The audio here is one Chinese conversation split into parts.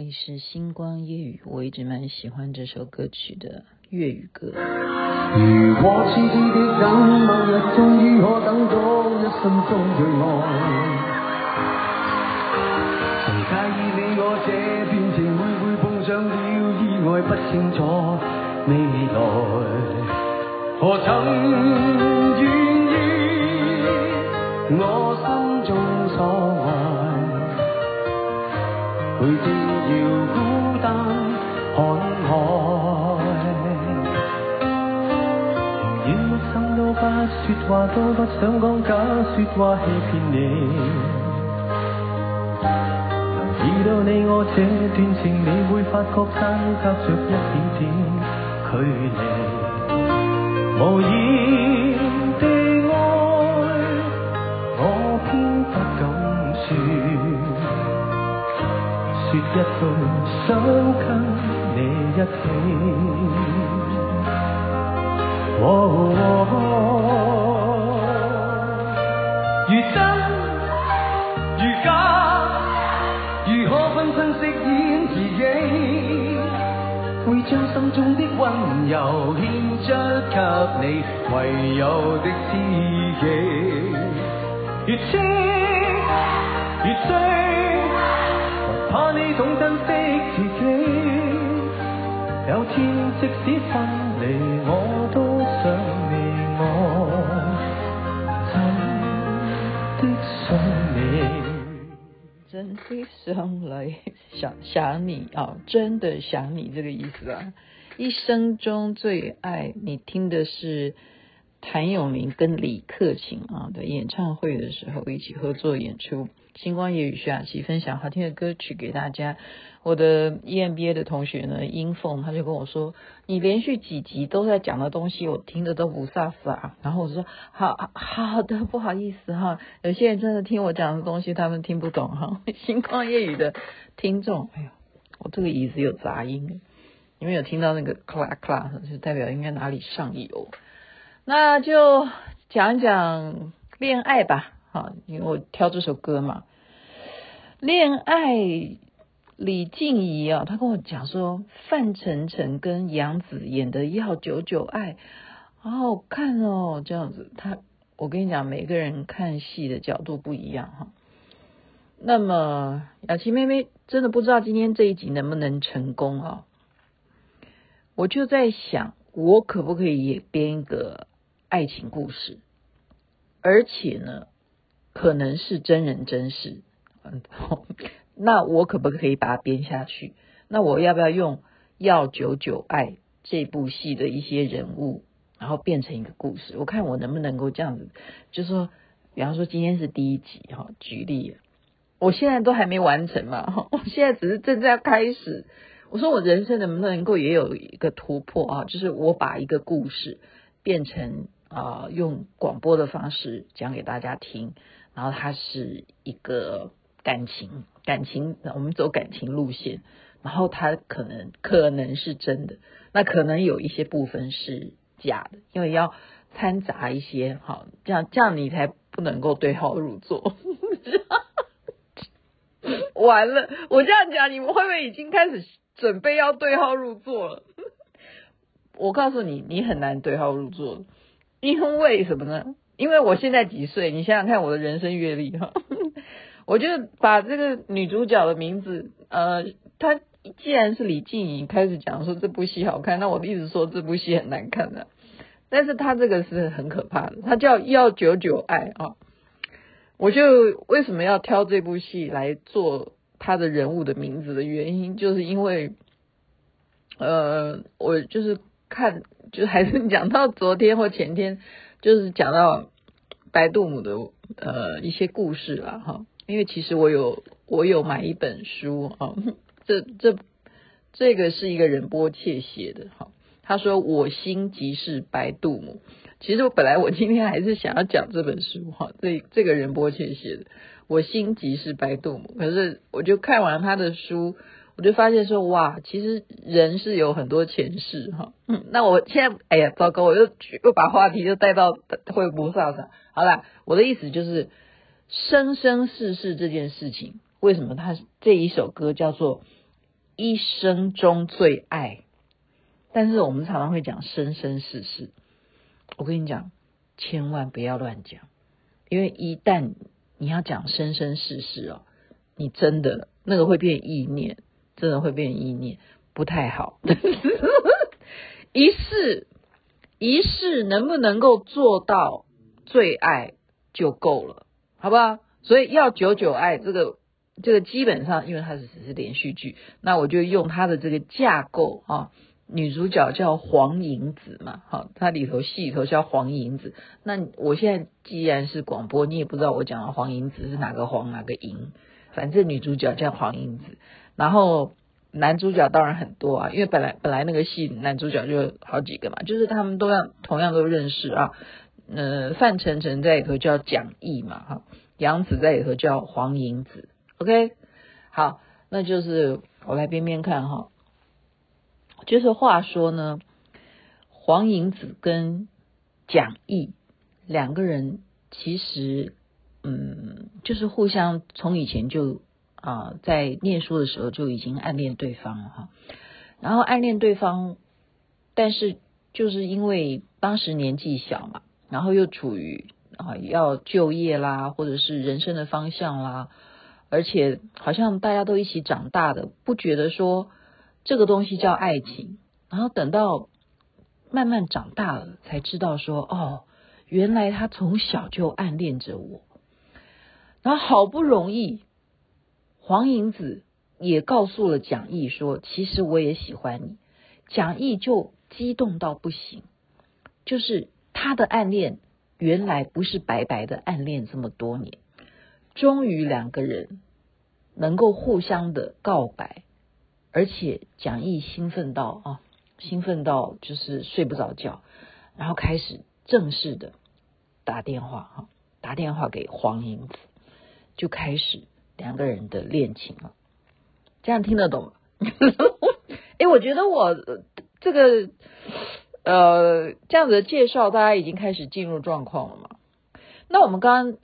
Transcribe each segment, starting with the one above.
里是星光夜语，我一直蛮喜欢这首歌曲的粤语歌。如果痴痴的等，某日终于可等到一生中最爱。谁介意你我这段情会不会碰上了意外？不清楚未来，何曾愿意我陪寂寥孤单看海。宁愿一生都不说话，都不想讲假说话欺骗你。遇到你我这段情，你会发觉相隔着一点点距离。无言一句想跟你一起。哦哦，如真如假。如何分身饰演自己，会将心中的温柔献出给你，唯有的知己。越痴越醉，天即使分离，我都想你我。真的想来想想你啊，真的想你这个意思啊。一生中最爱你听的是谭咏麟跟李克勤啊的演唱会的时候一起合作演出。星光夜雨徐雅琪分享好听的歌曲给大家。我的 EMBA 的同学呢，英凤，他就跟我说：“你连续几集都在讲的东西，我听的都不飒飒。”然后我说：“好好的，不好意思哈，有些人真的听我讲的东西，他们听不懂哈。”星光夜雨的听众，哎呦，我这个椅子有杂音，你们有听到那个咔啦咔啦？就代表应该哪里上油。那就讲一讲恋爱吧，哈，因为我挑这首歌嘛，恋爱。李静怡啊，她跟我讲说，范丞丞跟杨紫演的《要久久爱》好好看哦，这样子。他，我跟你讲，每个人看戏的角度不一样哈。那么雅琪妹妹真的不知道今天这一集能不能成功啊？我就在想，我可不可以也编一个爱情故事，而且呢，可能是真人真事。那我可不可以把它编下去？那我要不要用《要久久爱》这部戏的一些人物，然后变成一个故事？我看我能不能够这样子，就是说，比方说今天是第一集哈，举例，我现在都还没完成嘛，我现在只是正在开始。我说我人生能不能够也有一个突破啊？就是我把一个故事变成啊，用广播的方式讲给大家听，然后它是一个。感情，感情，我们走感情路线，然后它可能可能是真的，那可能有一些部分是假的，因为要掺杂一些，好，这样这样你才不能够对号入座。完了，我这样讲，你们会不会已经开始准备要对号入座了？我告诉你，你很难对号入座，因为什么呢？因为我现在几岁？你想想看，我的人生阅历哈。我就把这个女主角的名字，呃，她既然是李静怡开始讲说这部戏好看，那我一直说这部戏很难看的，但是她这个是很可怕的，她叫要久久爱啊。我就为什么要挑这部戏来做她的人物的名字的原因，就是因为，呃，我就是看，就还是讲到昨天或前天，就是讲到白度母的呃一些故事了哈。因为其实我有我有买一本书啊，这这这个是一个仁波切写的哈。他说我心即是白度母。其实我本来我今天还是想要讲这本书哈，这这个仁波切写的我心即是白度母。可是我就看完他的书，我就发现说哇，其实人是有很多前世哈。嗯，那我现在哎呀糟糕，我又又把话题又带到会菩萨上。好了，我的意思就是。生生世世这件事情，为什么他这一首歌叫做《一生中最爱。但是我们常常会讲生生世世，我跟你讲，千万不要乱讲，因为一旦你要讲生生世世哦，你真的那个会变意念，真的会变意念，不太好。一世一世能不能够做到最爱就够了，好不好？所以要久久爱这个这个基本上，因为它是只是连续剧，那我就用它的这个架构啊。女主角叫黄银子嘛，好，它里头戏里头叫黄银子。那我现在既然是广播，你也不知道我讲的黄银子是哪个黄哪个银，反正女主角叫黄银子。然后男主角当然很多啊，因为本来本来那个戏男主角就好几个嘛，就是他们都要同样都认识啊。呃，范丞丞在里头叫蒋毅嘛，哈，杨紫在里头叫黄银子。OK，好，那就是我来边边看哈。就是话说呢，黄银子跟蒋毅两个人其实，嗯，就是互相从以前就啊、在念书的时候就已经暗恋对方了哈。然后暗恋对方，但是就是因为当时年纪小嘛，然后又处于啊要就业啦，或者是人生的方向啦，而且好像大家都一起长大的，不觉得说。这个东西叫爱情，然后等到慢慢长大了，才知道说哦，原来他从小就暗恋着我。然后好不容易，黄银子也告诉了蒋毅说，其实我也喜欢你。蒋毅就激动到不行，就是他的暗恋原来不是白白的暗恋这么多年，终于两个人能够互相的告白。而且蒋毅兴奋到啊，兴奋到就是睡不着觉，然后开始正式的打电话哈，打电话给黄银子，就开始两个人的恋情了。这样听得懂吗？哎，我觉得我这个呃这样子的介绍，大家已经开始进入状况了嘛。那我们刚刚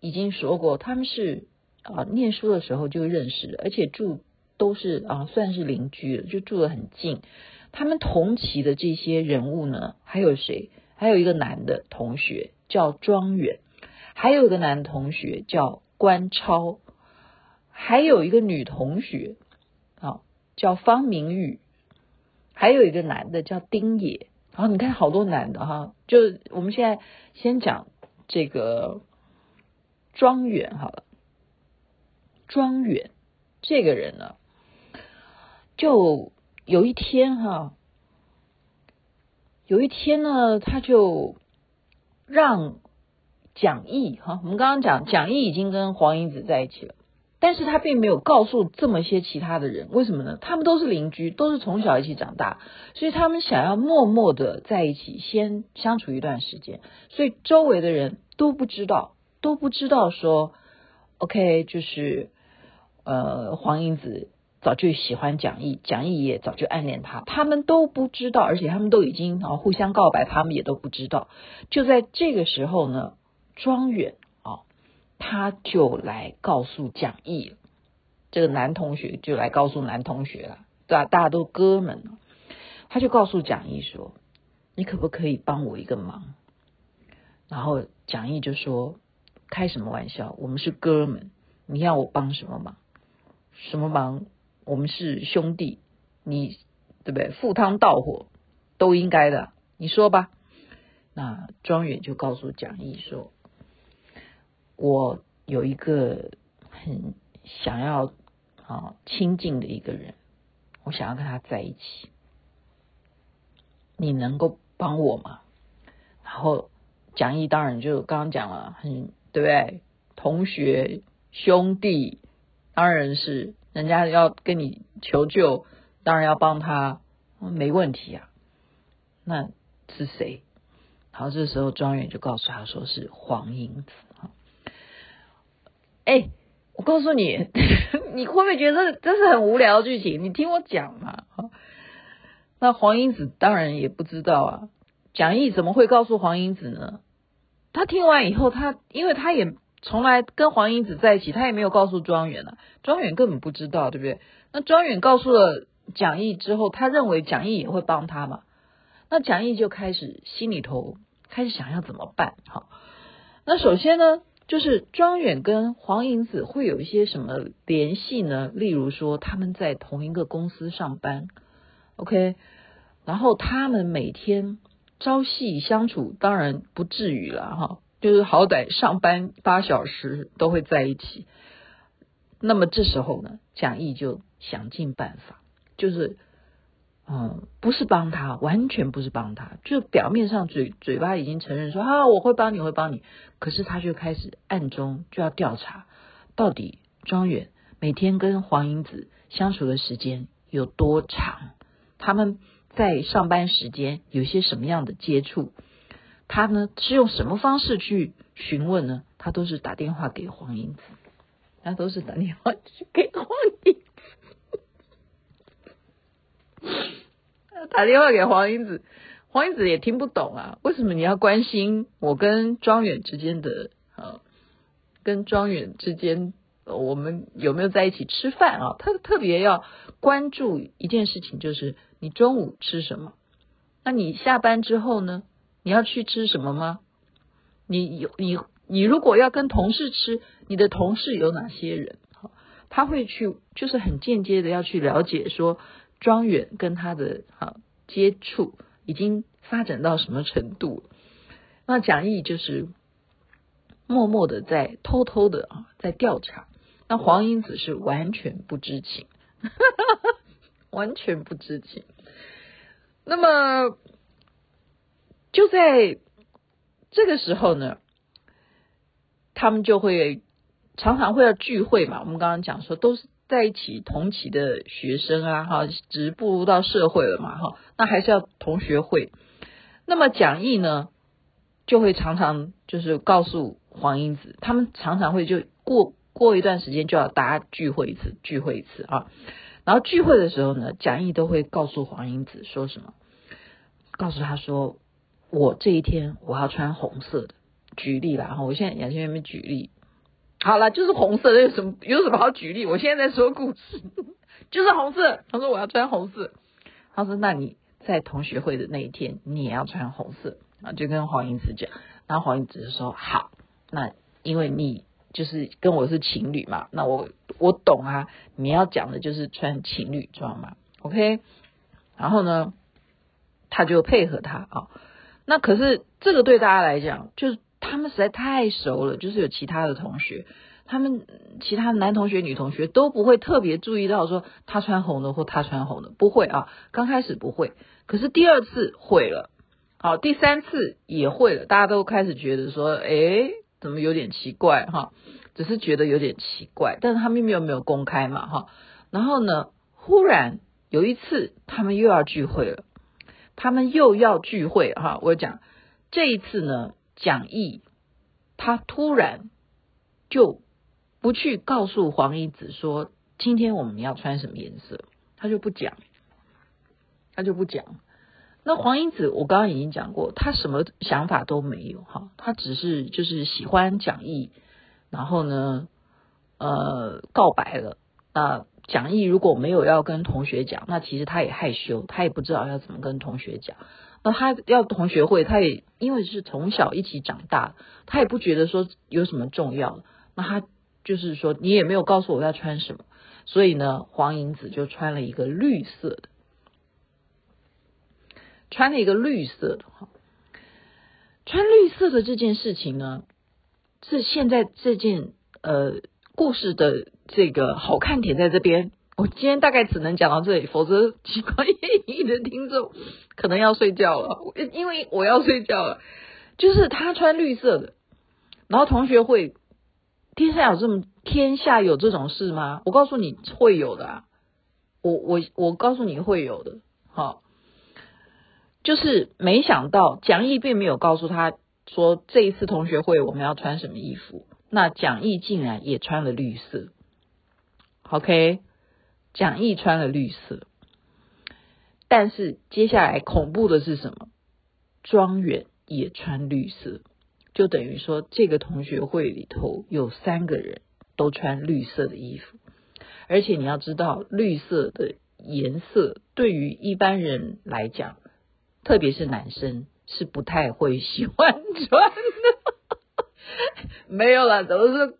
已经说过，他们是啊念书的时候就认识的，而且住。都是啊，算是邻居了，就住得很近。他们同期的这些人物呢，还有谁？还有一个男的同学叫庄远，还有一个男同学叫关超，还有一个女同学啊叫方明玉，还有一个男的叫丁野。然后你看好多男的哈，就我们现在先讲这个庄远好了。庄远这个人呢？就有一天哈，有一天呢，他就让蒋毅哈，我们刚刚讲蒋毅已经跟黄英子在一起了，但是他并没有告诉这么些其他的人，为什么呢？他们都是邻居，都是从小一起长大，所以他们想要默默的在一起，先相处一段时间，所以周围的人都不知道，都不知道说，OK，就是呃，黄英子。早就喜欢蒋毅，蒋毅也早就暗恋他，他们都不知道，而且他们都已经啊互相告白，他们也都不知道。就在这个时候呢，庄远，他就来告诉蒋毅，这个男同学就来告诉男同学了，对吧？大家都哥们，他就告诉蒋毅说：“你可不可以帮我一个忙？”然后蒋毅就说：“开什么玩笑？我们是哥们，你要我帮什么忙？什么忙？”我们是兄弟，你对不对？赴汤蹈火都应该的，你说吧。那庄远就告诉蒋毅说：“我有一个很想要啊亲近的一个人，我想要跟他在一起，你能够帮我吗？”然后讲义当然就刚刚讲了，很对不对？同学兄弟当然是。人家要跟你求救，当然要帮他，没问题啊。那是谁？然后这时候庄远就告诉他说是黄英子。哎，我告诉你，你会不会觉得这是很无聊的剧情？你听我讲嘛。那黄英子当然也不知道啊。蒋毅怎么会告诉黄英子呢？他听完以后，他因为他也。从来跟黄英子在一起，他也没有告诉庄远呢。庄远根本不知道，对不对？那庄远告诉了蒋毅之后，他认为蒋毅也会帮他嘛。那蒋毅就开始心里头开始想要怎么办？好，那首先呢，就是庄远跟黄银子会有一些什么联系呢？例如说他们在同一个公司上班，OK，然后他们每天朝夕相处，当然不至于了哈，就是好歹上班八小时都会在一起。那么这时候呢，蒋毅就想尽办法，就是。嗯，不是帮他，完全不是帮他，就表面上嘴嘴巴已经承认说啊，我会帮你，会帮你，可是他就开始暗中就要调查，到底庄远每天跟黄英子相处的时间有多长，他们在上班时间有些什么样的接触，他呢是用什么方式去询问呢？他都是打电话给黄英子，他都是打电话去给黄银子。打电话给黄英子，黄英子也听不懂啊。为什么你要关心我跟庄远之间的啊？跟庄远之间，我们有没有在一起吃饭啊？他特别要关注一件事情，就是你中午吃什么？那你下班之后呢？你要去吃什么吗？你有你你如果要跟同事吃，你的同事有哪些人？他会去，就是很间接的要去了解说。庄远跟他的哈接触已经发展到什么程度？那蒋毅就是默默的在偷偷的啊在调查。那黄英子是完全不知情，完全不知情。那么就在这个时候呢，他们就会常常会要聚会嘛。我们刚刚讲说都是。在一起同期的学生啊，哈，只是步入到社会了嘛，哈，那还是要同学会。那么蒋毅呢，就会常常就是告诉黄英子，他们常常会就过过一段时间就要大家聚会一次，聚会一次啊。然后聚会的时候呢，蒋毅都会告诉黄英子说什么？告诉他说，我这一天我要穿红色的。举例啦，哈，我现在眼前有没有举例？好了，就是红色的，有什么有什么好举例？我现在在说故事，就是红色。他说我要穿红色，他说那你在同学会的那一天，你也要穿红色啊，就跟黄英子讲。然后黄英子就说好，那因为你就是跟我是情侣嘛，那我我懂啊，你要讲的就是穿情侣装嘛，OK？然后呢，他就配合他啊。那可是这个对大家来讲就是。他们实在太熟了，就是有其他的同学，他们其他男同学、女同学都不会特别注意到说他穿红的或他穿红的，不会啊。刚开始不会，可是第二次会了，好，第三次也会了，大家都开始觉得说，哎，怎么有点奇怪哈？只是觉得有点奇怪，但是他们又没有公开嘛哈。然后呢，忽然有一次他们又要聚会了，他们又要聚会哈。我讲这一次呢。蒋毅，他突然就不去告诉黄银子说今天我们要穿什么颜色，他就不讲，他就不讲。那黄英子，我刚刚已经讲过，他什么想法都没有哈，他只是就是喜欢蒋毅，然后呢，呃，告白了。那蒋毅如果没有要跟同学讲，那其实他也害羞，他也不知道要怎么跟同学讲。那他要同学会，他也因为是从小一起长大，他也不觉得说有什么重要。那他就是说，你也没有告诉我要穿什么，所以呢，黄银子就穿了一个绿色的，穿了一个绿色的哈。穿绿色的这件事情呢，是现在这件呃故事的这个好看点在这边。我今天大概只能讲到这里，否则喜欢叶怡的听众可能要睡觉了，因为我要睡觉了。就是他穿绿色的，然后同学会，天下有这么天下有这种事吗？我告诉你会有的啊，我我我告诉你会有的，好，就是没想到蒋毅并没有告诉他说这一次同学会我们要穿什么衣服，那蒋毅竟然也穿了绿色，OK。蒋毅穿了绿色，但是接下来恐怖的是什么？庄远也穿绿色，就等于说这个同学会里头有三个人都穿绿色的衣服，而且你要知道，绿色的颜色对于一般人来讲，特别是男生是不太会喜欢穿的。没有啦，都是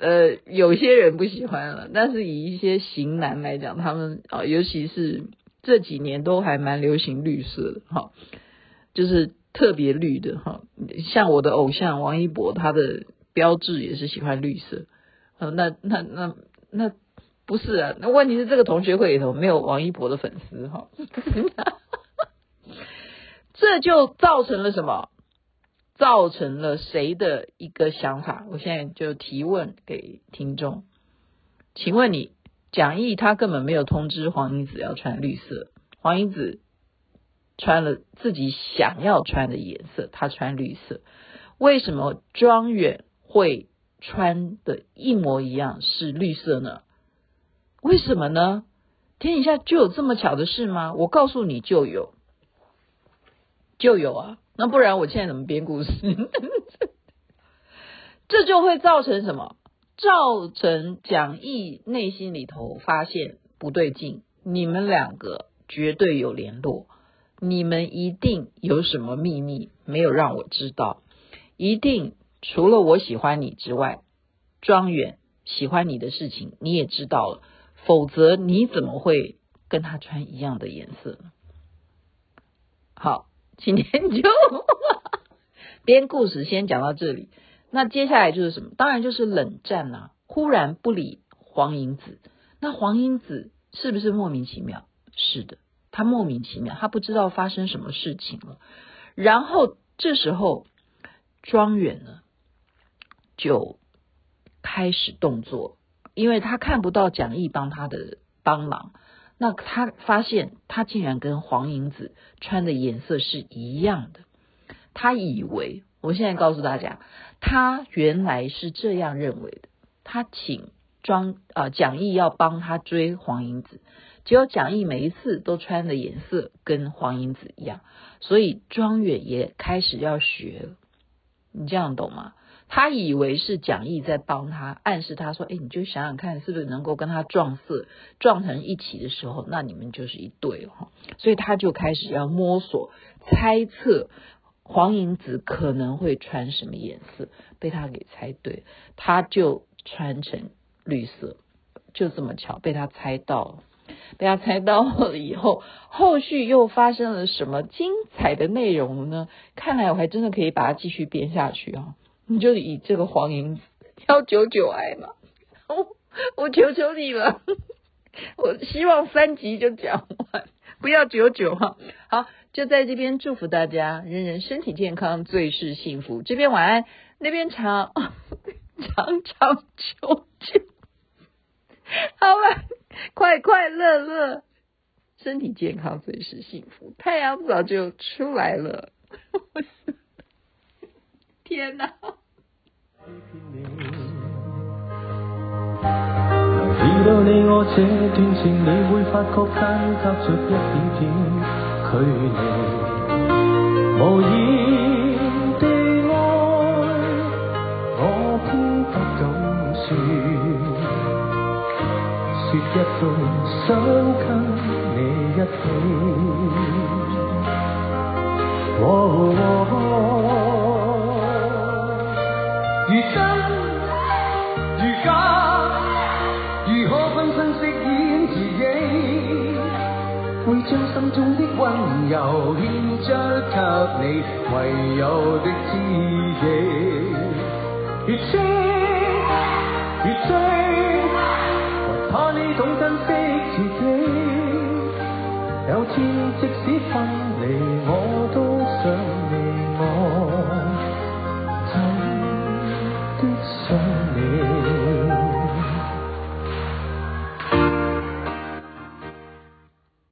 呃有些人不喜欢了，但是以一些型男来讲，他们啊，尤其是这几年都还蛮流行绿色的哈，就是特别绿的哈，像我的偶像王一博，他的标志也是喜欢绿色。呃，那那那那不是啊，那问题是这个同学会里头没有王一博的粉丝哈，这就造成了什么？造成了谁的一个想法？我现在就提问给听众，请问你蒋毅他根本没有通知黄英子要穿绿色，黄英子穿了自己想要穿的颜色，他穿绿色，为什么庄远会？穿的一模一样是绿色呢？为什么呢？天底下就有这么巧的事吗？我告诉你，就有，就有啊！那不然我现在怎么编故事？这就会造成什么？造成蒋毅内心里头发现不对劲，你们两个绝对有联络，你们一定有什么秘密没有让我知道，一定。除了我喜欢你之外，庄远喜欢你的事情你也知道了，否则你怎么会跟他穿一样的颜色？好，今天就 编故事先讲到这里。那接下来就是什么？当然就是冷战啊！忽然不理黄英子，那黄英子是不是莫名其妙？是的，他莫名其妙，他不知道发生什么事情了。然后这时候庄远呢？就开始动作，因为他看不到蒋毅帮他的帮忙，那他发现他竟然跟黄银子穿的颜色是一样的，他以为，我现在告诉大家，他原来是这样认为的，他请庄啊蒋毅要帮他追黄银子，结果蒋毅每一次都穿的颜色跟黄银子一样，所以庄远也开始要学，你这样懂吗？他以为是蒋毅在帮他暗示他说：“哎，你就想想看，是不是能够跟他撞色撞成一起的时候，那你们就是一对哈。”所以他就开始要摸索猜测黄银子可能会穿什么颜色，被他给猜对，他就穿成绿色，就这么巧被他猜到了。被他猜到了以后，后续又发生了什么精彩的内容呢？看来我还真的可以把它继续编下去啊。你就以这个黄银子要久久爱嘛，我我求求你了，我希望三集就讲完，不要九九哈。好，就在这边祝福大家，人人身体健康，最是幸福。这边晚安，那边长 长长久久，好了，快快乐乐，身体健康最是幸福。太阳早就出来了，天哪！知道你我这段情，你会发觉间隔着一点点距离。无言的爱，我偏不敢说，说一句想跟你一起。哦哦如真如假，如何分身饰演自己？会将心中的温柔献出给你，唯有的知己。越痴越醉，还怕你懂珍惜自己。有天即使分离，我都